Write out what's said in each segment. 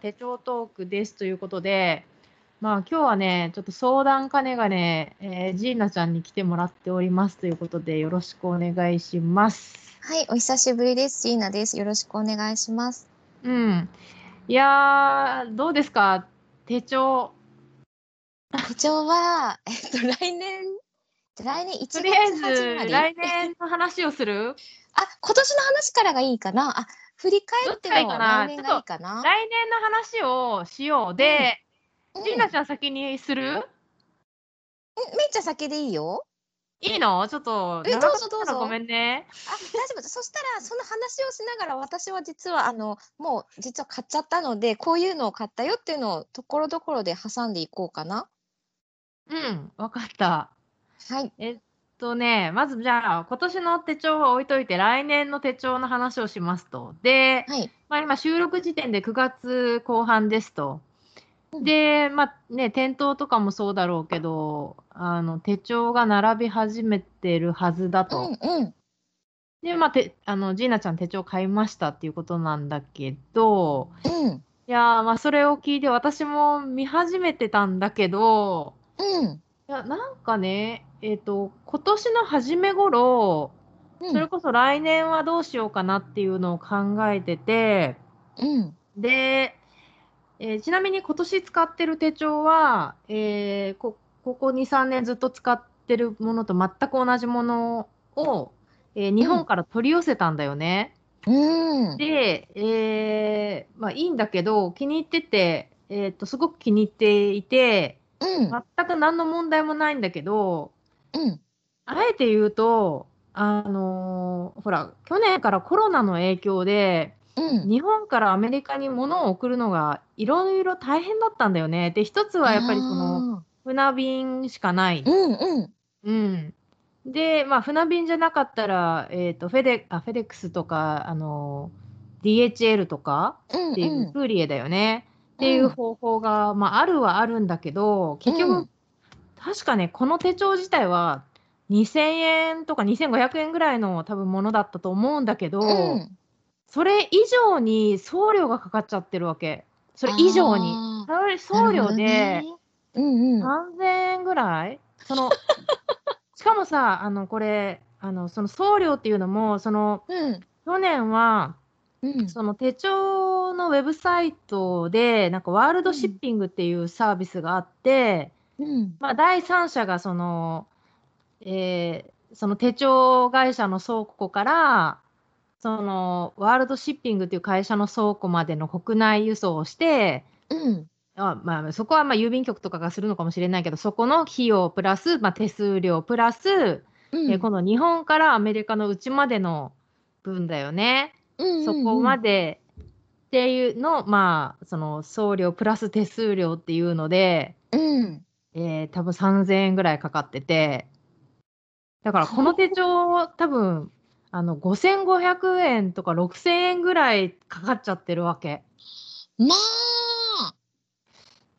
手帳トークですということで、まあ今日はね、ちょっと相談かねがね、えー、ジーナちゃんに来てもらっておりますということで、よろしくお願いします。はい、お久しぶりです。ジーナです。よろしくお願いします。うん。いやどうですか？手帳。手帳は、えっと、来年、来年1月とりあえず、来年の話をする？あ、今年の話からがいいかな。あ、振り返っても来年がいいかな。来年の話をしよう。で、うん、ジーナちゃん先にする？めっちゃ先でいいよ。いいの？ちょっと、え、どうぞどうぞ。ごめんね。あ、大丈夫そしたら、その話をしながら、私は実は、あの、もう、実は買っちゃったので、こういうのを買ったよっていうのを、ところどころで挟んでいこうかな。うん、わかった。はい。えっとね、まずじゃあ、今年の手帳は置いといて、来年の手帳の話をしますと。で、はい、まあ、今、収録時点で9月後半ですと。で、まあね、店頭とかもそうだろうけど、あの手帳が並び始めてるはずだと。うんうん、で、まあ、てあのジーナちゃん手帳買いましたっていうことなんだけど、うん、いやまあそれを聞いて私も見始めてたんだけど、うん、いやなんかねえっ、ー、と、今年の初め頃、うん、それこそ来年はどうしようかなっていうのを考えてて、うん、で、えー、ちなみに今年使ってる手帳は、えー、こここ2、3年ずっと使ってるものと全く同じものを、えー、日本から取り寄せたんだよね。うん、で、えー、まあいいんだけど、気に入ってて、えっ、と、すごく気に入っていて、うん、全く何の問題もないんだけど、うん。あえて言うと、あのーほら、去年からコロナの影響で、うん。日本からアメリカに物を送るのがいろいろ大変だったんだよね。で、一つはやっぱりその、船便しかない。うんうん。うん。で、まあ、船便じゃなかったら、えっと、フェデあフェデックスとか、あの、DHL とかうんっていううん。クーリエだよね。っていう方法が、まあ、あるはあるんだけど、結局確かね、この手帳自体は2000円とか2500円ぐらいの多分ものだったと思うんだけど、うん、それ以上に送料がかかっちゃってるわけ。それ以上に。送料で3000円ぐらい、その しかもさ、あのこれ、あのその送料っていうのも、その、うん、去年は、うん、その手帳のウェブサイトで、なんかワールドシッピングっていうサービスがあって、うん、まあ、第三者がその、えー、その手帳会社の倉庫からそのワールドシッピングという会社の倉庫までの国内輸送をして、うん、あまあ、そこはまあ郵便局とかがするのかもしれないけどそこの費用プラス、まあ、手数料プラス、うん、えー、この日本からアメリカのうちまでの分だよね、うんうんうん、そこまでっていうのまあその送料プラス手数料っていうので、うんえー、多分3000円ぐらいかかってて、だからこの手帳、多分あの5500円とか6000円ぐらいかかっちゃってるわけ。まあ。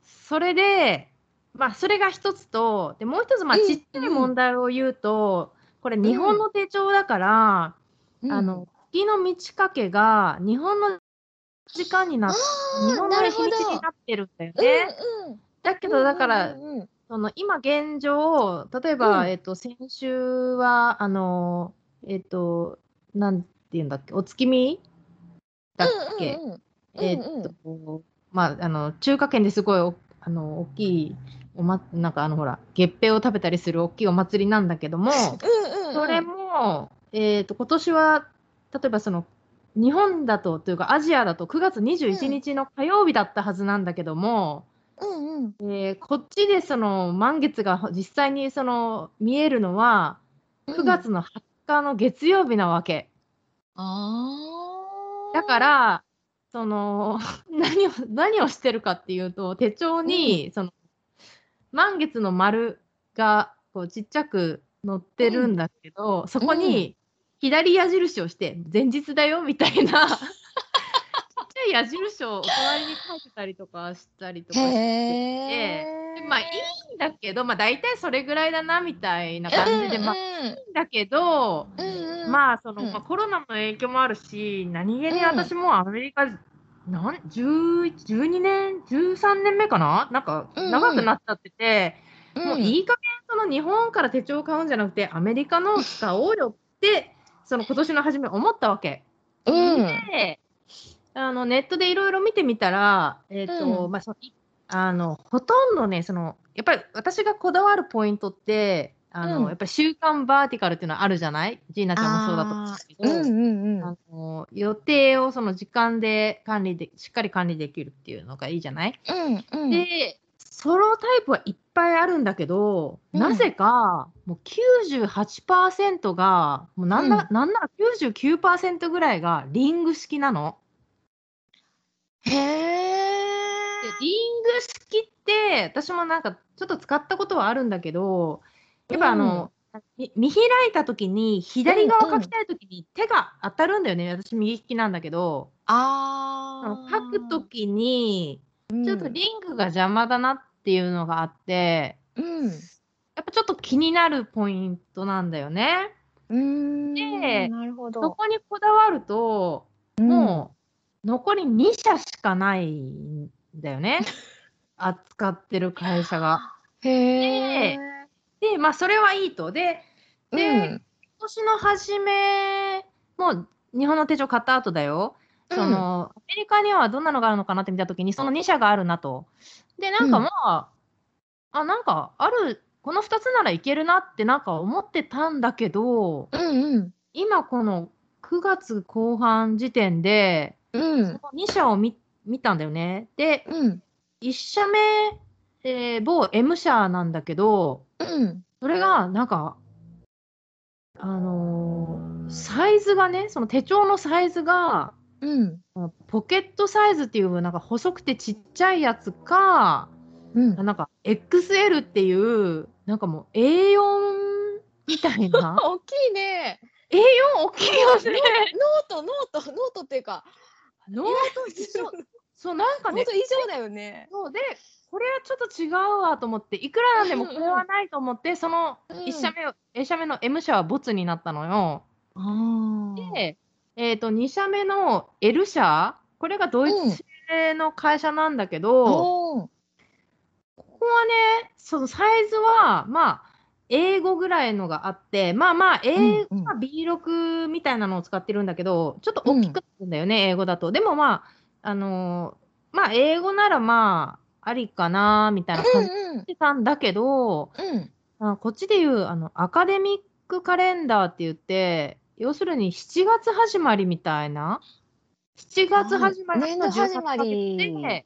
それで、まあ、それが一つと、でもう一つ、まあ、ちっちゃい問題を言うと、これ、日本の手帳だから、うん、あの月の満ち欠けが日本の時間になって、日本の日にちになってるんだよね。うんうんだけど、だから、うんうん。うん、その今現状、例えば、うん、えっと、先週は、あの、えっと、なんて言うんだっけ、お月見だっけ、うんうんうん、えっと、まあ、あの、中華圏ですごい、あの、大きい、おま、なんかあの、ほら、月餅を食べたりする大きいお祭りなんだけども、うんうんうん、それも、えっと、今年は、例えばその、日本だと、というかアジアだと9月21日の火曜日だったはずなんだけども、うんうん。えー、こっちでその満月が実際にその見えるのは9月の20日の月曜日なわけ。うん、だからその 何を何をしてるかっていうと手帳に、うん、その満月の丸がこうちっちゃく載ってるんだけど、うん、そこに左矢印をして前日だよみたいない矢印をお隣に書いてたりとかしたりとかしてて、まあいいんだけど、まあ大体それぐらいだなみたいな感じで、まあいいんだけど、まあその、まあ、コロナの影響もあるし、何気に私もアメリカなん11 12年、13年目かな？なんかうんうん。長くなっちゃってて、うん。もういい加減その日本から手帳を買うんじゃなくて、アメリカの使おうよって、その今年の初め思ったわけ。うん。で、あのネットでいろいろ見てみたら、えっ、と、うん。まあそあの、ほとんどね、その、やっぱり私がこだわるポイントって、あの、うん。やっぱり週刊バーティカルっていうのはあるじゃない？ジーナちゃんもそうだと思うんですけど、うんうんうん。あの予定をその時間で管理で、しっかり管理できるっていうのがいいじゃない、うんうん。で、ソロタイプはいっぱいあるんだけど、うん。なぜかもう98%が、もうなんな,、なんなら99%ぐらいがリング式なの。へえでリング式って、私もなんかちょっと使ったことはあるんだけど、やっぱあの、み見開いた時に左側書きたい時に手が当たるんだよね。私右利きなんだけど、あ書く時にーちょっとリングが邪魔だなっていうのがあって、うん。やっぱちょっと気になるポイントなんだよね。うん。でなるほど。そこにこだわると、もう残り2社しかないんだよね。扱ってる会社が。うんへえで、まあそれはいいと。で、でうん今年の初め、もう日本の手帳買った後だよ。その、アメリカにはどんなのがあるのかなって見たときに、その2社があるなと。で、なんかまあ、あ、なんかある、この2つならいけるなってなんか思ってたんだけど、うんうん今この9月後半時点で、うん。2社を見見たんだよね。で、うん。1社目、えー某 M 社なんだけど、うん。それがなんか、あのーサイズがね、その手帳のサイズが、うん。ポケットサイズっていうなんか細くてちっちゃいやつか、うん。なんか XL っていう、なんかもう A4 みたいな。大きいね。A4 大きいよね。ノートノートノートっていうかノート以上。そう、なんかねノート、以上だよね。そうで、これはちょっと違うわと思って、いくらなんでもこれはないと思って、その1社目を、A 社目の M 社はボツになったのよ。あで、えっ、と、2社目の L 社、これがドイツ製の会社なんだけど、おーここはね、そのサイズは、まあ、英語ぐらいのがあって、まあまあ、英うんうん。まあ B6 みたいなのを使ってるんだけど、ちょっと大きくなるんだよね、英語だと。でもまあ、あのーまあ、英語ならまあ、ありかな、みたいな感じうんうん。してたんだけど、うん。あこっちでいうあのアカデミックカレンダーって言って、要するに7月始まりみたいな、7月始まりあー年度始まり。10ヶ月で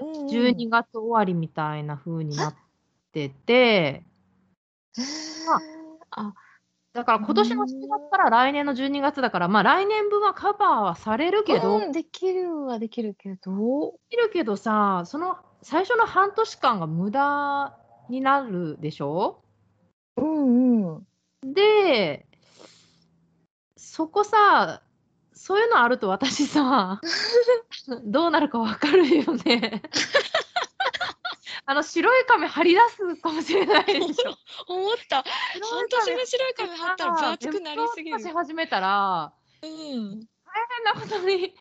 うん。12月終わりみたいな風になってて、あだから今年の7月から来年の12月だから、まあ来年分はカバーはされるけど、うんできるはできるけど。できるけどさ、その最初の半年間が無駄になるでしょ？うんうん。で、そこさ、そういうのあると私さ、どうなるかわかるよね。あの白い紙貼り出すかもしれないでしょ。思った。半年目白い紙貼ったら分厚くなりすぎる。し始めたら、うん。変なことに、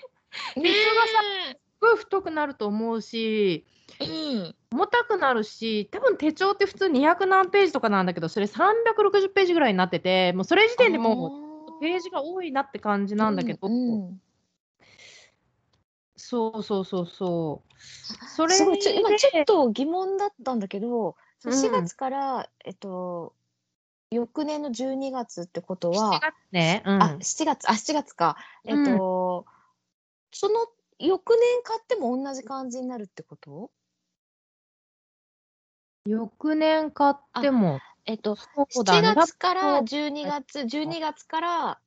ね すごい太くなると思うし、えうん。重たくなるし、多分手帳って普通200何ページとかなんだけど、それ360ページぐらいになってて、もうそれ時点でもうページが多いなって感じなんだけど、うんうんそうそうそうそう。それすごいちょ今でちょっと疑問だったんだけど、うん。4月から、えっと翌年の12月ってこと7は、月ね、うん、あ7月あ7月か。えっと、その翌年買っても同じ感じになるってこと？翌年買っても、えっとそうだね。7月から多分12月12月から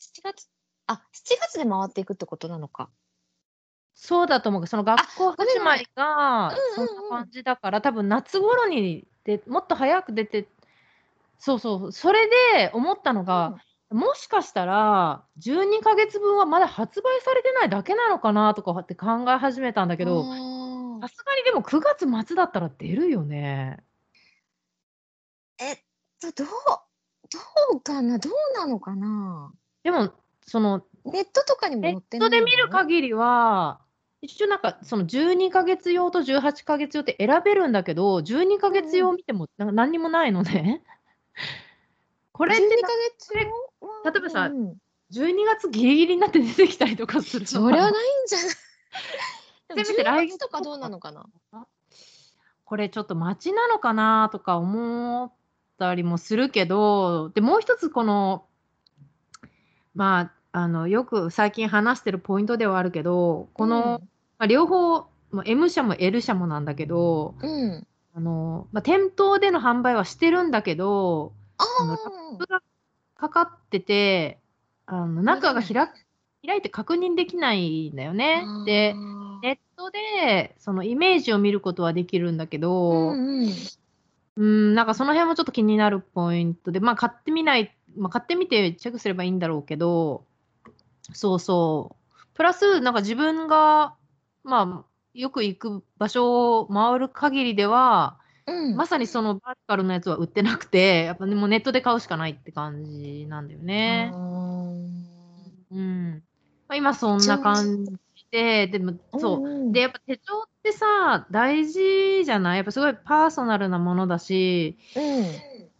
7月あ7月で回っていくってことなのか。そうだと思う。その学校始まりがうんうんうん。そんな感じだから、多分夏頃にでもっと早く出て、そうそう、それで思ったのが、もしかしたら12ヶ月分はまだ発売されてないだけなのかなとかって考え始めたんだけど、さすがにでも9月末だったら出るよね。えっとどうどうかな？どうなのかな？でも、そのネットとかにもネッ載ってないトで見るか限りは、一応なんかその12ヶ月用と18ヶ月用って選べるんだけど、12ヶ月用見てもな何にもないのね。これって12なヶ月れは例えばさうん12月ギリギリになって出てきたりとかするそりゃないんじゃない？せめて来10月月とかどうなのかな？これちょっと待ちなのかなとか思ったりもするけど、で、もう一つこの、まあ、あの、よく最近話してるポイントではあるけど、この、まあ、両方、まあ M 社も L 社もなんだけど、うん、うん、あの、まあ、店頭での販売はしてるんだけど、ああのラップがかかってて、あの、中が開く開いて確認できないんだよね。で、ネットでそのイメージを見ることはできるんだけど、うんうん。うん、なんかその辺もちょっと気になるポイントで、まあ買ってみない、まあ買ってみてチェックすればいいんだろうけど、そうそう。プラス、なんか自分が、まあ、よく行く場所を回る限りでは、うんまさにそのバーティカルのやつは売ってなくて、やっぱでもネットで買うしかないって感じなんだよね。うん。まあ、今そんな感じで、でもそう。うんで、やっぱ手帳ってさ、大事じゃない？やっぱすごいパーソナルなものだし、うん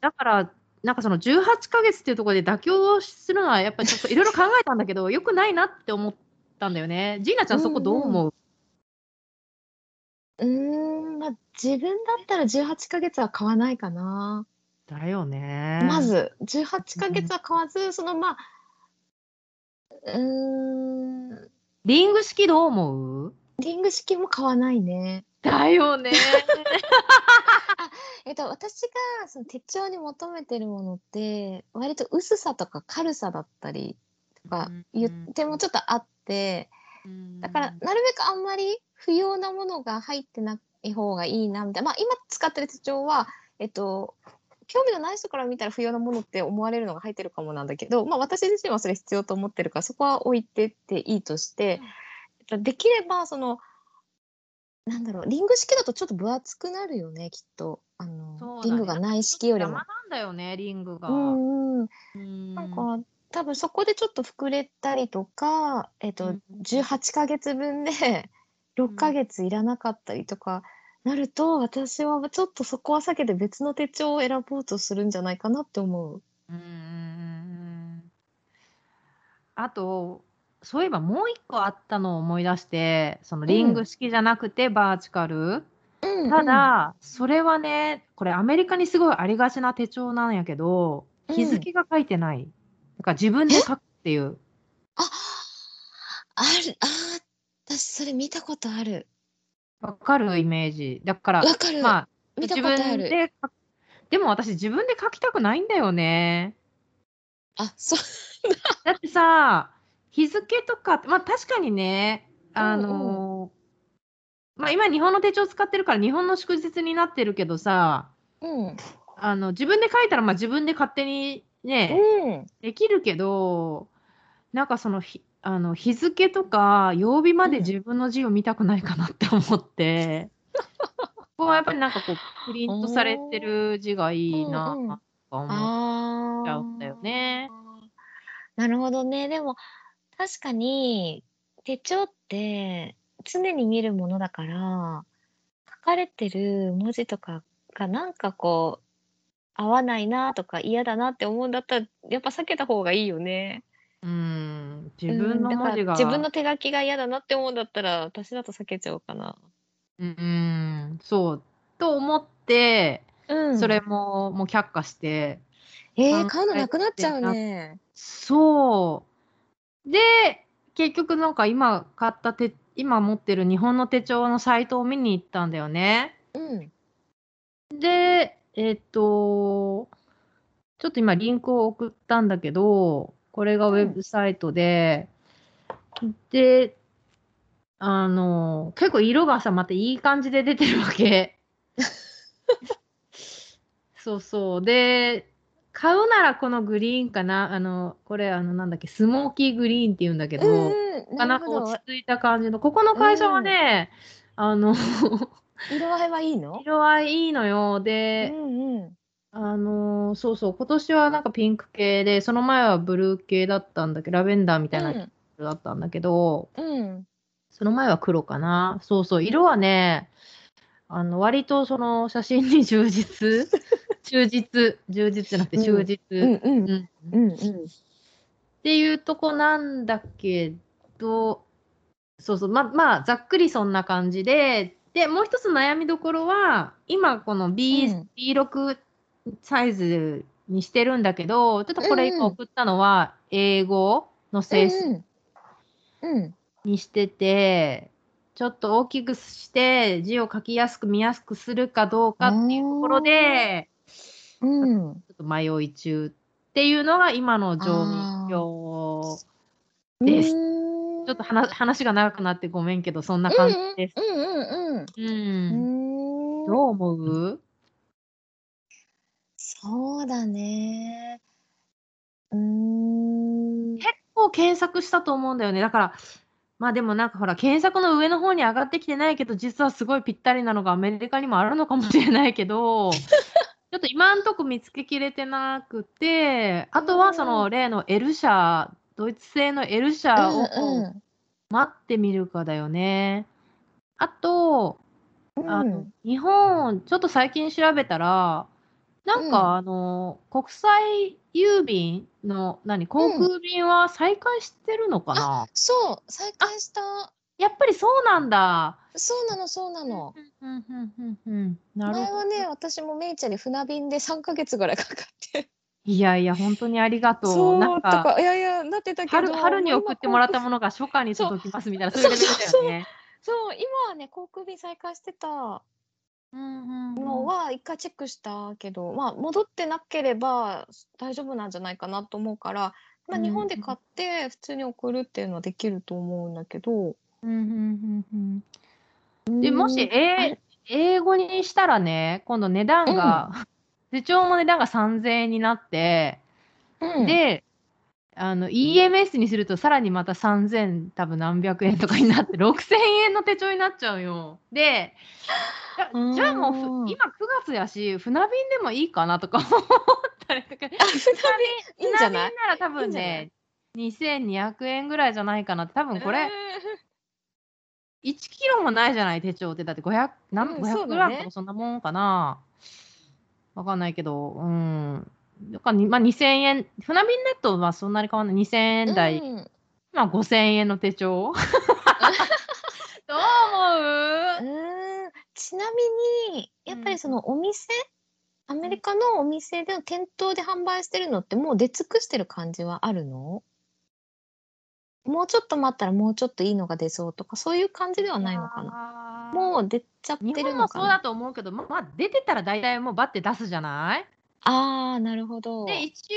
だから、なんかその18ヶ月っていうところで妥協するのは、やっぱりちょっといろいろ考えたんだけど、よくないなって思ったんだよね。ジーナちゃん、そこどう思う、うーん、まあ、自分だったら18ヶ月は買わないかな。だよね。ま。ず、18ヶ月は買わず、そのまあ、うーん、リング式どう思う？リング式も買わないね。だよね。えっと、私がその手帳に求めてるものって、割と薄さとか軽さだったりとか言ってもちょっとあって、だから、なるべくあんまり不要なものが入ってない方がいいなみたいな。まあ、今使ってる手帳は、えっと、興味のない人から見たら不要なものって思われるのが入ってるかもなんだけど、まあ、私自身はそれ必要と思ってるから、そこは置いてっていいとして、えっとできれば、その、なんだろう、リング式だとちょっと分厚くなるよね、きっと。あの、ねリングがない式よりも。なんだよね、リングが。うんうん。うんなんか、多分そこでちょっと膨れたりとか、えっと、うん18ヶ月分で 6ヶ月いらなかったりとかなると、私はちょっとそこは避けて別の手帳を選ぼうとするんじゃないかなって思う。うんうんうんうんあと、そういえばもう一個あったのを思い出して、そのリング式じゃなくてバーチカル。うんた、だ、それはね、これアメリカにすごいありがちな手帳なんやけど、うん日付が書いてない。だから自分で書くっていう。あ、ある、あー、私それ見たことある。わかるイメージ。だから、わかる。まあ、見た自ことある。分で。でも私自分で書きたくないんだよね。あ、そう。だってさ、日付とか、まあ確かにね、あのまあ今日本の手帳使ってるから日本の祝日になってるけどさ、うん。あの自分で書いたらまあ自分で勝手にね、うん。できるけど、なんかその日あの日付とか曜日まで自分の字を見たくないかなって思って、ここはやっぱりなんかこうプリントされてる字がいいなうんうんとか思っ。ちゃうんだよね。なるほどね。でも確かに手帳って常に見るものだから書かれてる文字とかがなんかこう合わないなとか嫌だなって思うんだったらやっぱ避けた方がいいよね。うん、自分の文字が。自分の手書きが嫌だなって思うんだったら私だと避けちゃおうかな。うん、そう。と思って、うん。それももう却下して、えー、買うのなくなっちゃうね。そう。で、結局なんか今買った手、今持ってる日本の手帳のサイトを見に行ったんだよね。うん。で、えっと、ちょっと今リンクを送ったんだけど、これがウェブサイトで、で、あの、結構色がさ、またいい感じで出てるわけ。そうそう。で、買うならこのグリーンかな。あの、これ、あの、なんだっけ、スモーキーグリーンって言うんだけど、うんうん。なか落。ち着いた感じの、ここの会社はね、あの、色合いはいいの？色合いいいのよ。うで、んうん。あのーそうそう、今年はなんかピンク系で、その前はブルー系だったんだけど、ラベンダーみたいな色だったんだけど、うん。その前は黒かな。そうそう、色はね、あの、割とその写真に忠実、忠実、忠実じゃなくて忠実。うんうん。うんうん。うん。っていうとこなんだけど、そうそう、ま、まあ、ざっくりそんな感じで、で、もう一つ悩みどころは、今この B、うん。B6 サイズにしてるんだけど、ちょっとこれ今送ったのは、英語の性質。にしてて、ちょっと大きくして字を書きやすく見やすくするかどうかっていうところで、うん。ちょっと迷い中っていうのが今の状況です。うんちょっと話話が長くなってごめんけど、そんな感じです。うんうんうんうん。うん。どう思う？そうだね。うーん。結構検索したと思うんだよね。だから、まあでもなんかほら、検索の上の方に上がってきてないけど、実はすごいぴったりなのがアメリカにもあるのかもしれないけど、ちょっと今んとこ見つけきれてなくて、あとはその例の L 社、ドイツ製の L 社をうんうん待ってみるかだよね。あと、うん。あの日本、ちょっと最近調べたら、なんか、あの、国際郵便の、何、航空便は再開してるのかな、そう、再開した。やっぱりそうなんだ。そうなの、そうなの。うんうんうんうんなるほど。前はね、私もメイちゃんに船便で3ヶ月ぐらいかかって。いやいや、本当にありがとう。そう、なんとか、か、いやいや、なってたけど。春春に送ってもらったものが初夏に届きますみたいな、そういうレベルだよね。そう、今はね、航空便再開してたうんうんうんのは一回チェックしたけど、まあ、戻ってなければ大丈夫なんじゃないかなと思うから、まあ、うん日本で買って普通に送るっていうのはできると思うんだけど。うんうんうんうん。で、もし、うん。え英語にしたらね、今度値段が、手帳も値段が3000円になって、うん、で、あの、EMS にするとさらにまた3000多分何百円とかになって、6000円の手帳になっちゃうよ。で、じゃあもうふ、今9月やし、船便でもいいかなとか思ったりとか、あ、船便なら多分ね、2200円ぐらいじゃないかなって、多分これ、1キロもないじゃない、手帳って。だって500、なんうん500そうだねグラムとかそんなもんかな。わかんないけど、うん。だからに、まあ、2000円、船便ネットはそんなに変わんない。2000円台、うんまあ5000円の手帳。どう思う？うんちなみにやっぱりそのお店、アメリカのお店での店頭で販売してるのってもう出尽くしてる感じはあるの？もうちょっと待ったらもうちょっといいのが出そうとかそういう感じではないのかな。なもう出ちゃって日る本もそうだのかなと思うけど、ままあ、出てたら大体もうバッて出すじゃない？ああなるほど。で、一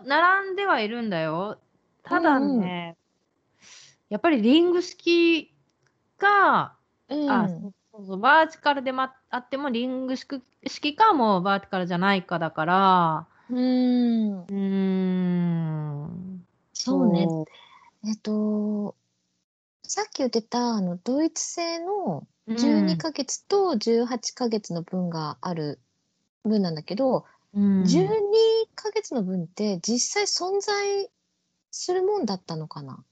応、並んではいるんだよ。ただね、やっぱりリング式が、うん。あそうそうバーティカルで、ま、あってもリング式式かもうバーティカルじゃないかだから、うん。うーん。そうねえっとさっき言ってたあのドイツ製の12ヶ月と18ヶ月の分がある分なんだけど、うん、12ヶ月の分って実際存在するもんだったのかな？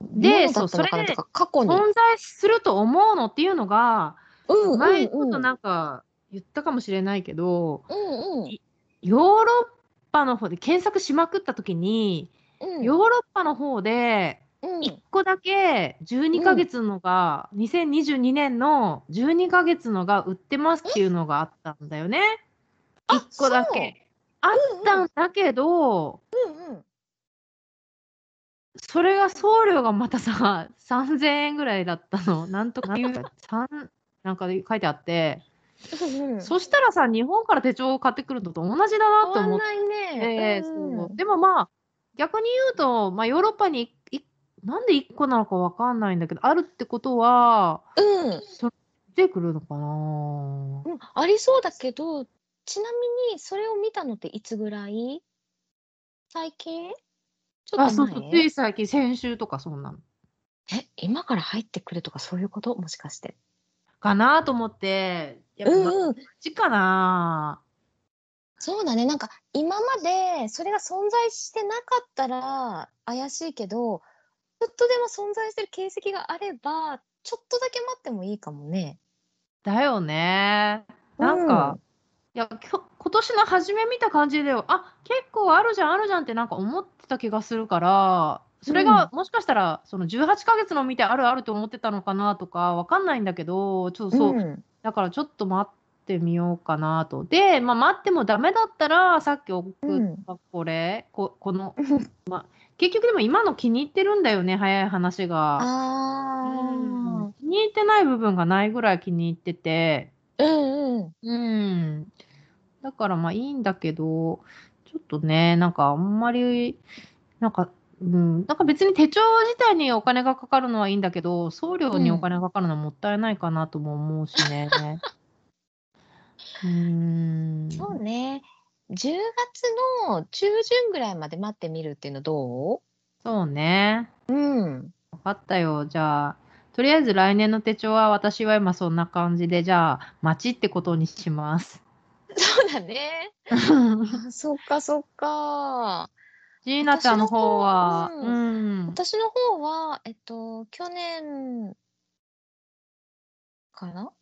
でそうそれで過去に。存在すると思うのっていうのが、うんうん。前ちょっとなんか言ったかもしれないけど、うんうん。ヨーロッパの方で検索しまくった時に、うん。ヨーロッパの方でうん。1個だけ12ヶ月のが、2022年の12ヶ月のが売ってますっていうのがあったんだよね。あ1個だけ。あったんだけど、うんうん。それが送料がまたさ、3000円ぐらいだったの。なんとか、三なんかで書いてあって、うんうん。そしたらさ、日本から手帳を買ってくるのと同じだなって変わん思っないね。て、うん。でもまあ、逆に言うと、まあ、ヨーロッパにいいなんで1個なのかわかんないんだけど、あるってことは、うん。それ出てくるのかな？うん、ありそうだけどちなみにそれを見たのっていつぐらい？最近？ちょあ、っと前？そうそう、つい最近、先週とかそんなの。え今から入ってくるとかそういうこと？もしかして。かなと思って、やっぱ、うんうん。こっちかなそうだねなんか今までそれが存在してなかったら怪しいけどっとでも存在してる形跡があればちょっとだけ待ってもいいかもね。だよね。なんか、いやきょ今年の初め見た感じであ結構あるじゃんあるじゃんってなんか思ってた気がするからそれが、もしかしたらその18ヶ月の見てあるあると思ってたのかなとかわかんないんだけどちょっとそう、うんだからちょっと待ってみようかなと。で、まあ、待ってもダメだったらさっき送ったこれ、ここの、まあ、結局でも今の気に入ってるんだよね早い話が。あうん気に入ってない部分がないぐらい気に入ってて。ーうんうんうん。だからまあいいんだけど、ちょっとね、なんかあんまり、なんか、うん、なんか別に手帳自体にお金がかかるのはいいんだけど、送料にお金がかかるのはもったいないかなとも思うしね。うーん。そうね10月の中旬ぐらいまで待ってみるっていうのどそうね。ううんわかったよ。じゃあ、とりあえず来年の手帳は私は今そんな感じで、じゃあ、待ちってことにします。そうだね あそっかそっかジーナちゃんの方は、私の方うん。私の方はえっと去年かな？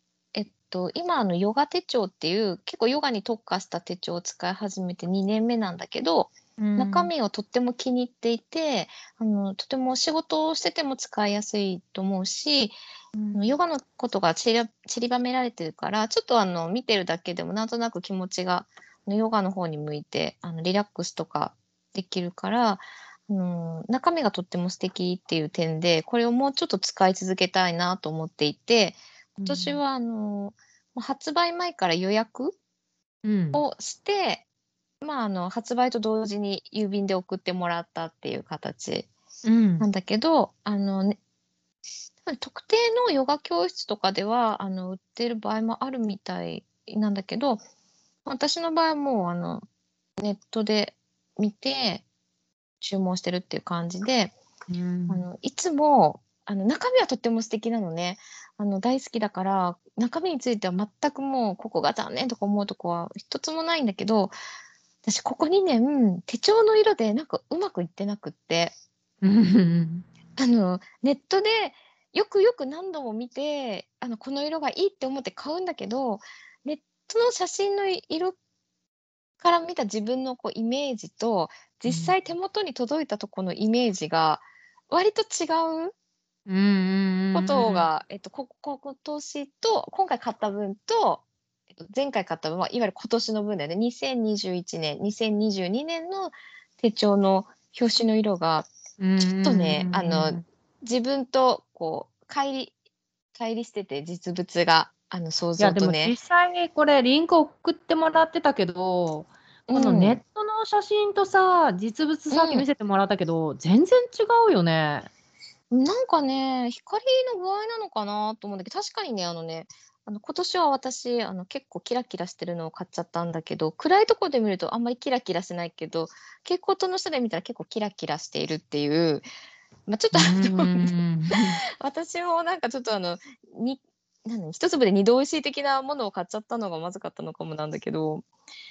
と今あのヨガ手帳っていう結構ヨガに特化した手帳を使い始めて2年目なんだけど、中身をとっても気に入っていてあのとても仕事をしてても使いやすいと思うし、あのヨガのことがちり散りばめられてるからちょっとあの見てるだけでもなんとなく気持ちがヨガの方に向いてあのリラックスとかできるから、あの中身がとっても素敵っていう点でこれをもうちょっと使い続けたいなと思っていて今年はあの、もう発売前から予約うん、をして、まあ、あの発売と同時に郵便で送ってもらったっていう形うん。なんだけど、あのね、特定のヨガ教室とかではあの売ってる場合もあるみたいなんだけど私の場合はもうあのネットで見て注文してるっていう感じで、うん。あのいつもあの中身はとっても素敵なのね。あの大好きだから中身については全くもうここが残念とか思うとこは一つもないんだけど私ここ2年手帳の色でなんかうまくいってなくって。うん。あのネットでよくよく何度も見てあのこの色がいいって思って買うんだけどネットの写真の色から見た自分のこうイメージと実際手元に届いたとこのイメージが割と違ううんことが、えっと、ここ今年と今回買った分と、えっと、前回買った分はいわゆる今年の分だよね2021年2022年の手帳の表紙の色がちょっとねあの自分とこう乖離乖離してて実物があの想いやでも像とね実。際にこれリンク送ってもらってたけど、このネットの写真とさ実物さっき見せてもらったけど、全然違うよね。なんかね光の具合なのかなと思うんだけど確かにねあのねあの今年は私あの結構キラキラしてるのを買っちゃったんだけど暗いところで見るとあんまりキラキラしてないけど蛍光灯の下で見たら結構キラキラしているっていう、まあ、ちょっと 私もなんかちょっとあのに何一粒で二度おいしい的なものを買っちゃったのがまずかったのかもなんだけど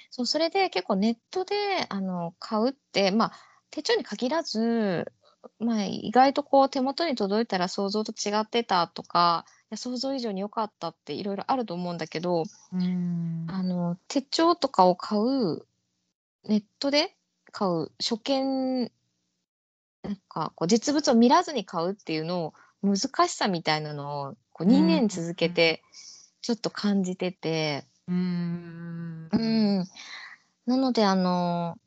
そうそれで結構ネットであの買うってまあ手帳に限らず、まあ、意外とこう手元に届いたら想像と違ってたとか想像以上に良かったっていろいろあると思うんだけどうん。あの手帳とかを買うネットで買う初見なんかこう実物を見らずに買うっていうのを難しさみたいなのをこう2年続けてちょっと感じてて、うん。うん、なのであの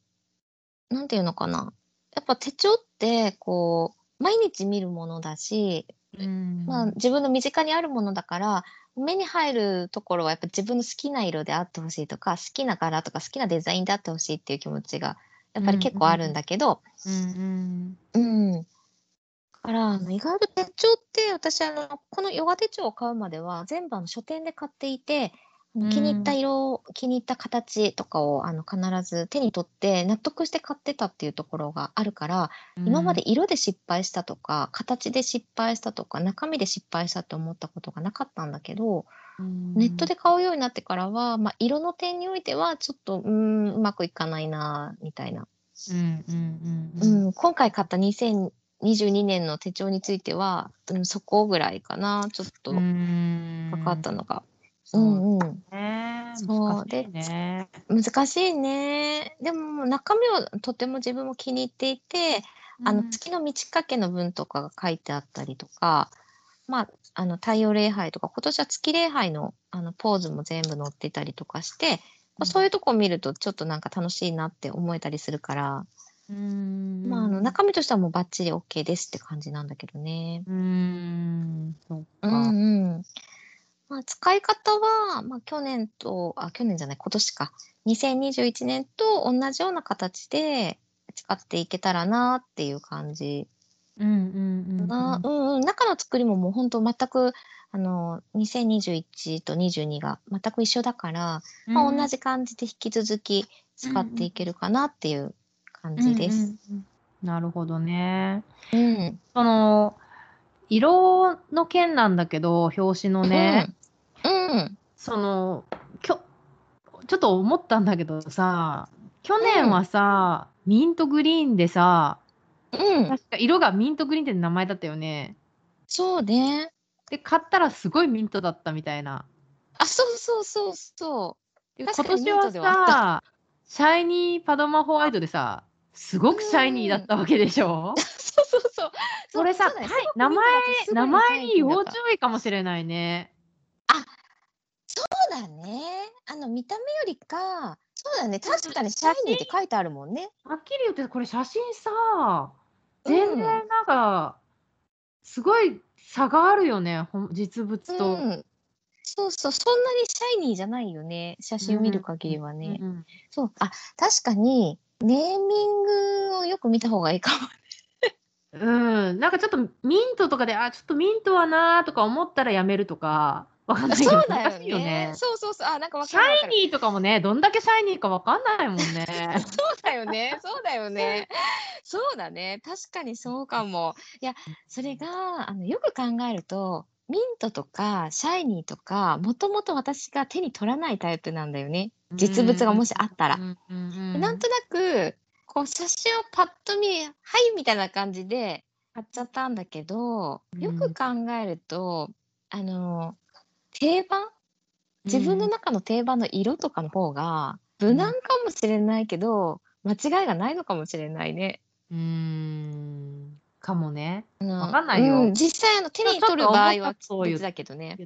なんていうのかなやっぱ手帳ってこう毎日見るものだし、うん。まあ、自分の身近にあるものだから目に入るところはやっぱ自分の好きな色であってほしいとか好きな柄とか好きなデザインであってほしいっていう気持ちがやっぱり結構あるんだけど、うんうん。だからあの意外と手帳って私あのこのヨガ手帳を買うまでは全部あの書店で買っていて気に入った色、気に入った形とかをあの必ず手に取って納得して買ってたっていうところがあるから、今まで色で失敗したとか形で失敗したとか中身で失敗したって思ったことがなかったんだけど、ネットで買うようになってからは、まあ、色の点においてはちょっとうーんうまくいかないなみたいな、うんうんうん今回買った2022 2022年の手帳については、うん、そこぐらいかなちょっとかかったのが。うんうん。ね、そうでね。難しいね。でも中身はとても自分も気に入っていて、あの月の満ち欠けの文とかが書いてあったりとか、まあ、あの太陽礼拝とか今年は月礼拝のあのポーズも全部載ってたりとかして、うん、そういうとこを見るとちょっとなんか楽しいなって思えたりするから、うんまあ、あの中身としてはもうバッチリ OK ですって感じなんだけどね。うんそっか、うんうんまあ、使い方は、まあ、去年とあ去年じゃない今年か。2021年と同じような形で使っていけたらなっていう感じ。うんうんうんな、うんうん、中の作りももう本当全くあの2021と22が全く一緒だから、まあ、同じ感じで引き続き使っていけるかなっていう感じです。うんうんうん、なるほどね。うん、その色の件なんだけど表紙のね、うん、うん、そのきょちょっと思ったんだけどさ去年はさ、ミントグリーンでさうん。確か色がミントグリーンって名前だったよね。そうね。で、買ったらすごいミントだったみたいな。あ、そうそうそうそう。今年はさ、シャイニーパドマホワイトでさ、すごくシャイニーだったわけでしょ？そうそうそう。これさ、はい、名前、名前に要注意かもしれないね。だね。あの見た目よりか、そうだね。確かにシャイニーって書いてあるもんね。はっきり言って、これ写真さ、全然なんか、すごい差があるよね、ほん実物と。うん。そうそう、そんなにシャイニーじゃないよね、写真見る限りはね。うん。そう、あ、確かに、ネーミングをよく見た方がいいかも。うん、なんかちょっとミントとかで、あ、ちょっとミントはなとか思ったらやめるとか、わかんないけど、そうだよね。よね。そうそうそう。あ、なんかわシャイニーとかもね、どんだけシャイニーかわかんないもんね。そうだよね。そうだよね。そうだね。確かにそうかも。いや、それが、あの、よく考えると、ミントとかシャイニーとか、もともと私が手に取らないタイプなんだよね。実物がもしあったら。なんとなく、こう写真をパッと見、はいみたいな感じで買っちゃったんだけど、よく考えると、あの、定番？自分の中の定番の色とかの方が無難かもしれないけど、間違いがないのかもしれないね。うーん。かもね。わかんないよ。うん、実際あの手に取る場合は別だけどね。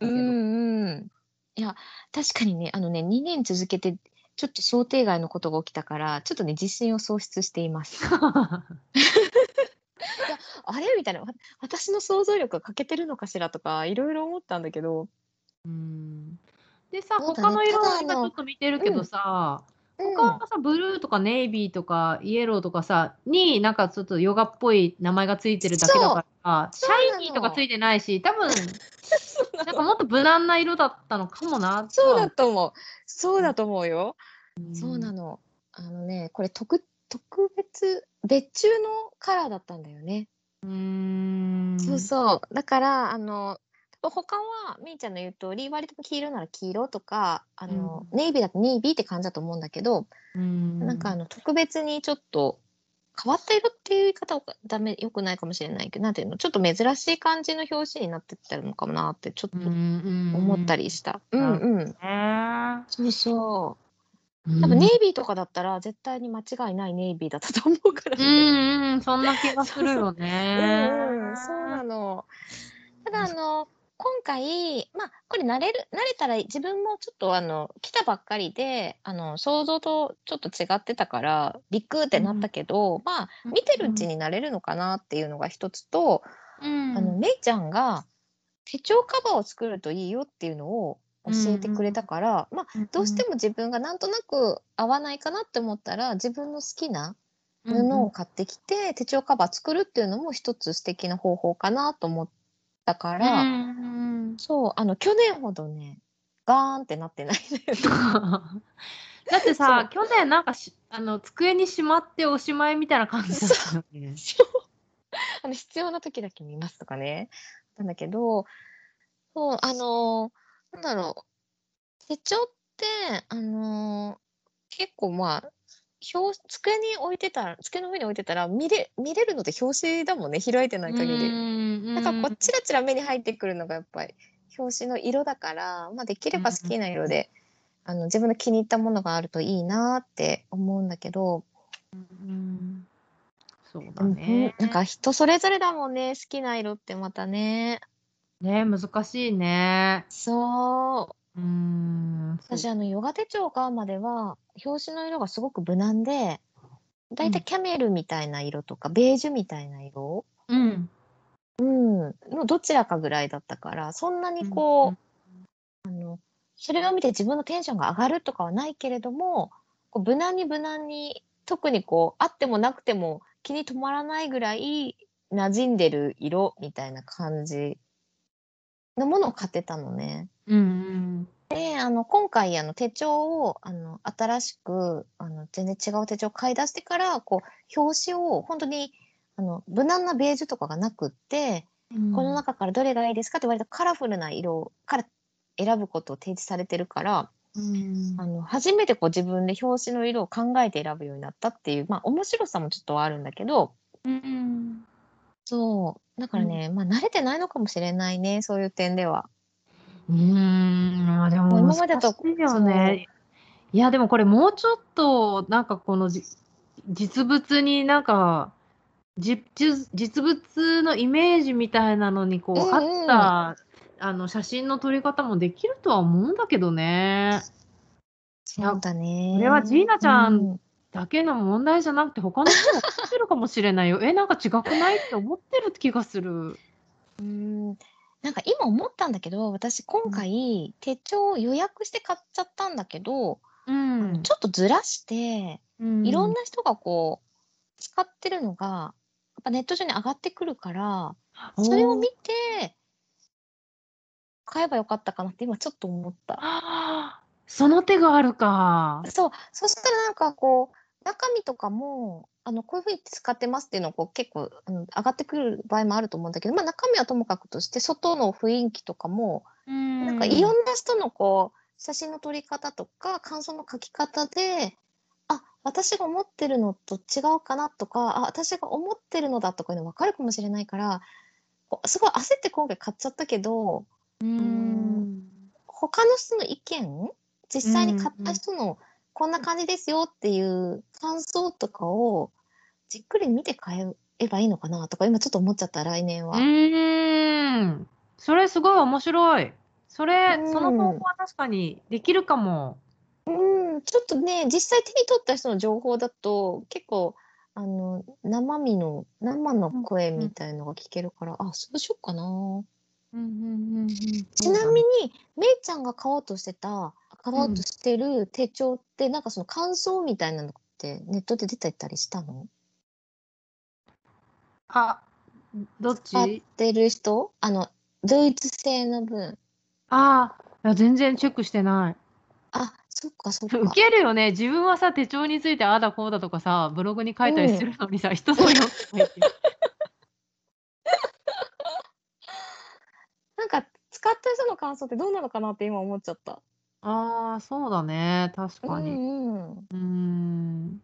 うんうん。いや、確かにね、あのね、2年続けて、ちょっと想定外のことが起きたから、ちょっとね、自信を喪失しています。いや、あれみたいな、私の想像力が欠けてるのかしらとか、いろいろ思ったんだけど、うん。でさ、他の色は今ちょっと見てるけどさ、うん。他はさ、ブルーとかネイビーとかイエローとかさ、になんかちょっとヨガっぽい名前がついてるだけだからシャイニーとかついてないし、多分、なんかもっと無難な色だったのかもなそうだと思う。そうだと思うよ。そうなの。あのね、これ特特別別注のカラーだったんだよね。うーん。そうそう。だから、あの他はみーちゃんの言う通り割と黄色なら黄色とかあの、うん、ネイビーだとネイビーって感じだと思うんだけど、うん、なんかあの特別にちょっと変わった色っていう言い方はダメよくないかもしれないけどなんていうの？ちょっと珍しい感じの表紙になってったのかもなってちょっと思ったりした。うんうん。そうそう。多分ネイビーとかだったら絶対に間違いないネイビーだったと思うからね。うんうん、そんな気がするよね。うんうん、そうなの。ただあの今回、まあ、これ慣れる慣れたら自分もちょっとあの来たばっかりであの想像とちょっと違ってたからびっくってなったけど、まあ見てるうちになれるのかなっていうのが一つと、うん、あのめいちゃんが手帳カバーを作るといいよっていうのを教えてくれたから、まあ、どうしても自分がなんとなく合わないかなって思ったら自分の好きな布を買ってきて、手帳カバー作るっていうのも一つ素敵な方法かなと思ったから、そうあの去年ほどねガーンってなってない だってさ去年なんかしあの机にしまっておしまいみたいな感じだったよね。あの必要な時だけ見ますとかね。なんだけどそうあのなんだろう手帳ってあの結構まあ表机に置いてたら机の上に置いてたら見れ見れるのって表紙だもんね開いてない限り。りなんかこうチラチラ目に入ってくるのがやっぱり表紙の色だから、まあ、できれば好きな色で、あの自分の気に入ったものがあるといいなって思うんだけど、うんそうだうんね。なんか人それぞれだもんね好きな色ってまたね。ね難しいね。そううん。私あのヨガ手帳を買うまでは表紙の色がすごく無難でだいたいキャメルみたいな色とか、ベージュみたいな色、うん。うん、のどちらかぐらいだったからそんなにこう、あのそれを見て自分のテンションが上がるとかはないけれどもこう無難に無難に特にこうあってもなくても気に留まらないぐらい馴染んでる色みたいな感じのものを買ってたのね。うんうん。であの今回あの手帳をあの新しくあの全然違う手帳を買い出してからこう表紙を本当にあの無難なベージュとかがなくって、この中からどれがいいですかって割とカラフルな色から選ぶことを提示されてるからうんあの初めてこう自分で表紙の色を考えて選ぶようになったっていうまあ面白さもちょっとはあるんだけどうん。そうだからね、まあ慣れてないのかもしれないねそういう点では。うん。まあでも今までだと難しいよね。いやでもこれもうちょっとなんかこのじ実物になんか実実物のイメージみたいなのにこう、うんうんあったあの写真の撮り方もできるとは思うんだけどね。そうだね。これはジーナちゃんうだけの問題じゃなくて他の人も思ってるかもしれないよ。えなんか違くない？って思ってる気がする。うんなんか今思ったんだけど私今回、手帳を予約して買っちゃったんだけど、うんちょっとずらして、いろんなな人がこう使ってるのがやっぱネット上に上がってくるからそれを見て買えばよかったかなって今ちょっと思った。その手があるか。そうそしたらなんかこう中身とかもあのこういうふうに使ってますっていうのをこう結構あの上がってくる場合もあると思うんだけど、まあ、中身はともかくとして外の雰囲気とかもななんかいろんな人のこう写真の撮り方とか感想の書き方であ私が思ってるのと違うかなとかあ私が思ってるのだとかいうの分かるかもしれないからこうすごい焦って今回買っちゃったけどうん。他の人の意見実際に買った人のこんな感じですよっていう感想とかをじっくり見て買えばいいのかなとか今ちょっと思っちゃった来年は。うーん。それすごい面白い。それ、うんその方法は確かにできるかも。うん、ちょっとね、実際手に取った人の情報だと、結構、あの、生身の、生の声みたいのが聞けるから、あ、そうしようかな。ちなみに、めいちゃんが買おうとしてた、買おうとしてる手帳って、なんかその感想みたいなのってネットで出てたりしたの？あ、どっち？買ってる人？あの、ドイツ製の分。ああ、いや全然チェックしてない。あ、そっかそっか。ウケるよね。自分はさ、手帳についてああだこうだとかさ、ブログに書いたりするのにさ、人のよってないっていうなんか、使った人の感想ってどうなのかなって今思っちゃった。ああ、そうだね。確かに。うんうん。うーん。